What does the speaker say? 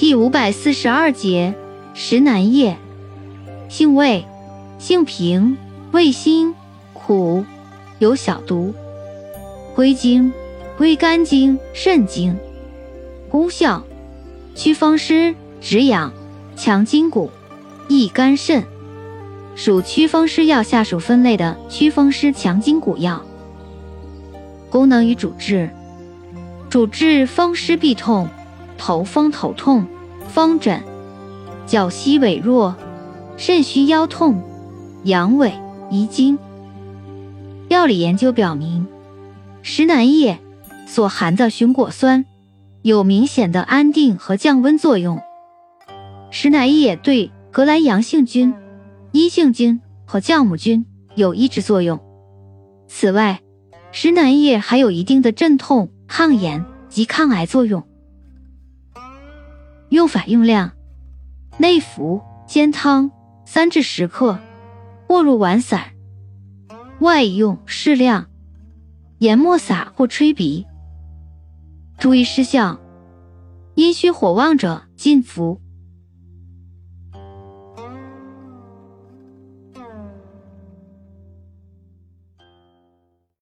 第五百四十二节，石南叶，性味，性平，味辛，苦，有小毒，归经，归肝经、肾经。功效，祛风湿、止痒、强筋骨、益肝肾，属祛风湿药下属分类的祛风湿强筋骨药。功能与主治，主治风湿痹痛。头风头痛、风疹、脚膝痿弱、肾虚腰痛、阳痿遗精。药理研究表明，石楠叶所含的熊果酸有明显的安定和降温作用。石楠叶对革兰阳性菌、阴性菌和酵母菌有抑制作用。此外，石楠叶还有一定的镇痛、抗炎及抗癌作用。用法用量：内服煎汤三至十克，或入丸散；外用适量，研末撒或吹鼻。注意事项：阴虚火旺者禁服。